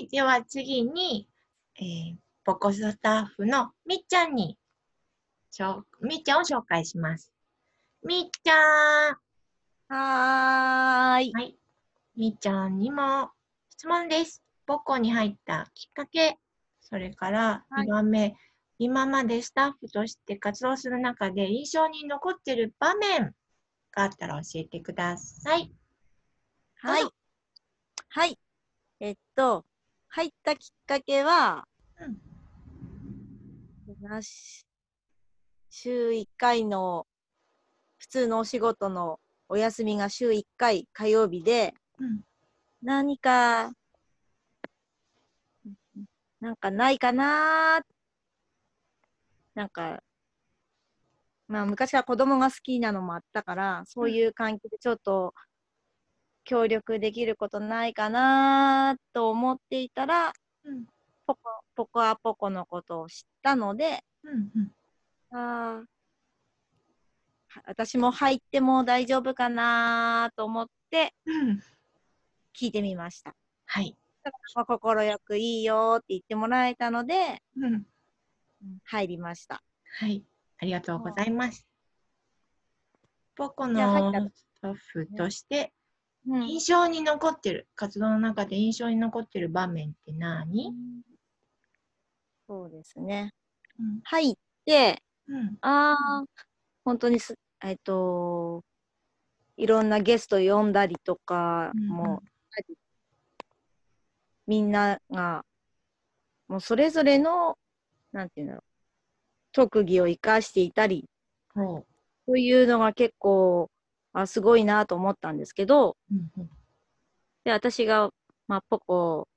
はい。では次に、えー、ポコスタッフのみっちゃんに、しょうみっちゃんを紹介します。みっちゃん。はーい。はい。みっちゃんにも質問です。ポコに入ったきっかけ、それからはい2番目、今までスタッフとして活動する中で印象に残っている場面があったら教えてください。はい。はい。えっと、入ったきっかけは、うん。週1回の普通のお仕事のお休みが週1回火曜日で、うん。何か、なんかないかなーなんか、まあ昔から子供が好きなのもあったから、そういう関係でちょっと協力できることないかなと思っていたら、うんポコポコアポコのことを知ったので、うんうんあ私も入っても大丈夫かなと思ってうん聞いてみました。はい。まあ快くいいよって言ってもらえたので、うん入りました。はい。ありがとうございます。ポコのスタッフとしてうん印象に残ってる、活動の中で印象に残ってる場面って何、そうですね。うん。入って、うん。ああ、本当にす、えっと、いろんなゲスト呼んだりとかうんうん。も、みんなが、もうそれぞれの、なんていうんだろう、特技を生かしていたり、ほそういうのが結構、あ、すごいなと思ったんですけど、う。うんうん。で、私が、まあ、ポコ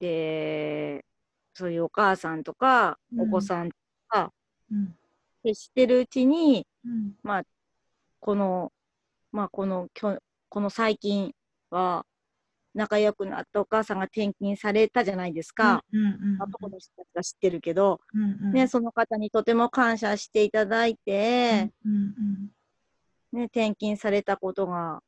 で、そういうお母さんとか、うん。お子さんとか、うん。で知ってるうちに、うん。まあ、この、まあ、この、きょこの最近は、仲良くなったお母さんが転勤されたじゃないですか。うんうんまあ、どこの人たちが知ってるけど、うんうん。ね、その方にとても感謝していただいて、うんうんね、転勤されたことが、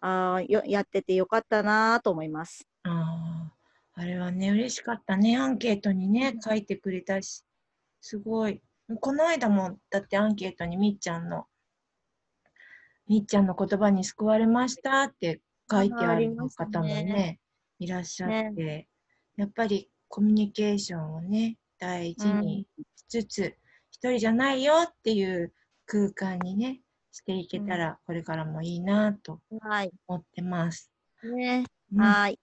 あーよやっててよかったなと思います。ああ、あれはね、嬉しかったね。アンケートにね、書いてくれたし、すごい。この間も、だってアンケートにみっちゃんの、みっちゃんの言葉に救われましたって書いてある方もね、ねいらっしゃって、やっぱりコミュニケーションをね、大事にしつつ、一人じゃないよっていう空間にね、していけたら、これからもいいなとはい。思ってます。ね、うんはい。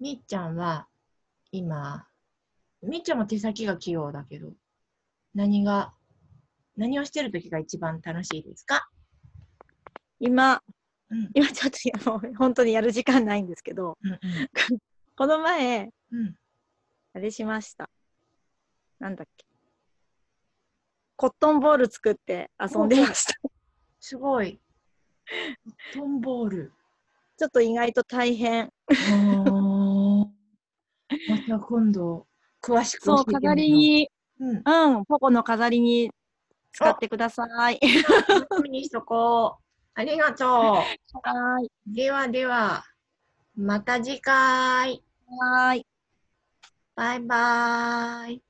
みっちゃんは今、みっちゃんも手先が器用だけど、何が、何をしてる時が一番楽しいですか？今、うん、今ちょっともう本当にやる時間ないんですけど、うん、この前、うん。うん。あれしました。なんだっけ。コットンボール作って遊んでました。すごい。トンボール。ちょっと意外と大変。また今度、詳しく教そう、飾り。に、うん。うん、ポコの飾りに使ってください。にしとこう。ありがとはい。う。ではでは、また次回。はい。バイバイ。